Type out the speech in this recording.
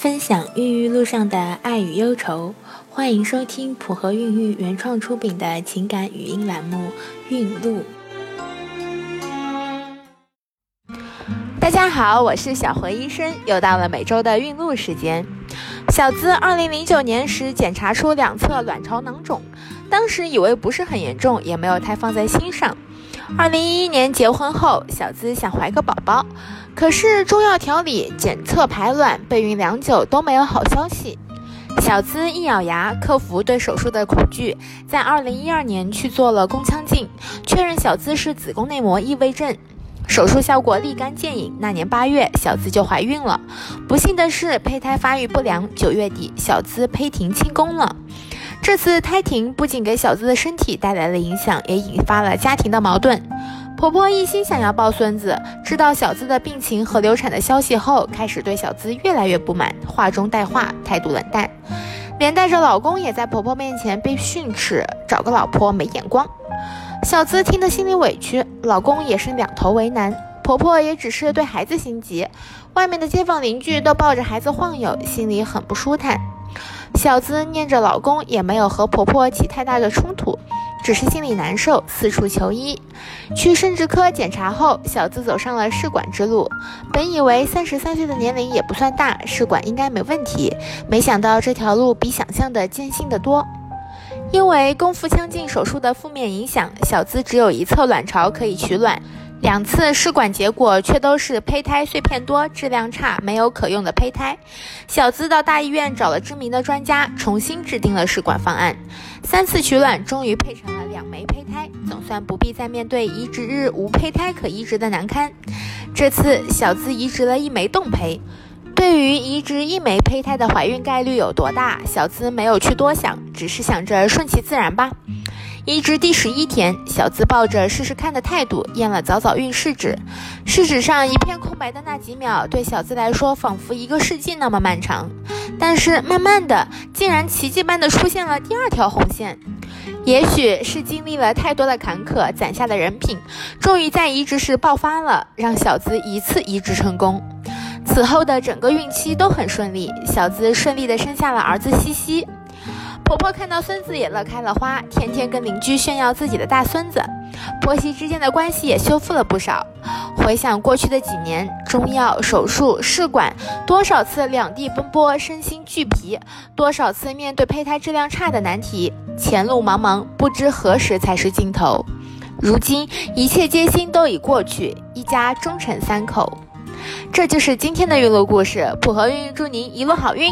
分享孕育路上的爱与忧愁，欢迎收听普和孕育原创出品的情感语音栏目《孕路》。大家好，我是小何医生，又到了每周的孕路时间。小资二零零九年时检查出两侧卵巢囊肿，当时以为不是很严重，也没有太放在心上。二零一一年结婚后，小资想怀个宝宝，可是中药调理、检测排卵、备孕良久都没有好消息。小资一咬牙，克服对手术的恐惧，在二零一二年去做了宫腔镜，确认小资是子宫内膜异位症，手术效果立竿见影。那年八月，小资就怀孕了。不幸的是，胚胎发育不良，九月底小资胚停清宫了。这次胎停不仅给小资的身体带来了影响，也引发了家庭的矛盾。婆婆一心想要抱孙子，知道小资的病情和流产的消息后，开始对小资越来越不满，话中带话，态度冷淡，连带着老公也在婆婆面前被训斥，找个老婆没眼光。小资听得心里委屈，老公也是两头为难，婆婆也只是对孩子心急，外面的街坊邻居都抱着孩子晃悠，心里很不舒坦。小资念着老公，也没有和婆婆起太大的冲突，只是心里难受，四处求医。去生殖科检查后，小资走上了试管之路。本以为三十三岁的年龄也不算大，试管应该没问题，没想到这条路比想象的艰辛得多。因为宫腹腔镜手术的负面影响，小资只有一侧卵巢可以取卵。两次试管结果却都是胚胎碎片多、质量差，没有可用的胚胎。小资到大医院找了知名的专家，重新制定了试管方案。三次取卵，终于配成了两枚胚胎，总算不必再面对移植日无胚胎可移植的难堪。这次小资移植了一枚冻胚。对于移植一枚胚胎的怀孕概率有多大，小资没有去多想，只是想着顺其自然吧。移植第十一天，小资抱着试试看的态度验了早早孕试纸。试纸上一片空白的那几秒，对小资来说仿佛一个世纪那么漫长。但是慢慢的，竟然奇迹般的出现了第二条红线。也许是经历了太多的坎坷，攒下的人品，终于在移植时爆发了，让小资一次移植成功。此后的整个孕期都很顺利，小资顺利的生下了儿子西西。婆婆看到孙子也乐开了花，天天跟邻居炫耀自己的大孙子，婆媳之间的关系也修复了不少。回想过去的几年，中药、手术、试管，多少次两地奔波，身心俱疲；多少次面对胚胎质量差的难题，前路茫茫，不知何时才是尽头。如今一切艰辛都已过去，一家终成三口。这就是今天的孕路故事，普和孕育祝您一路好运。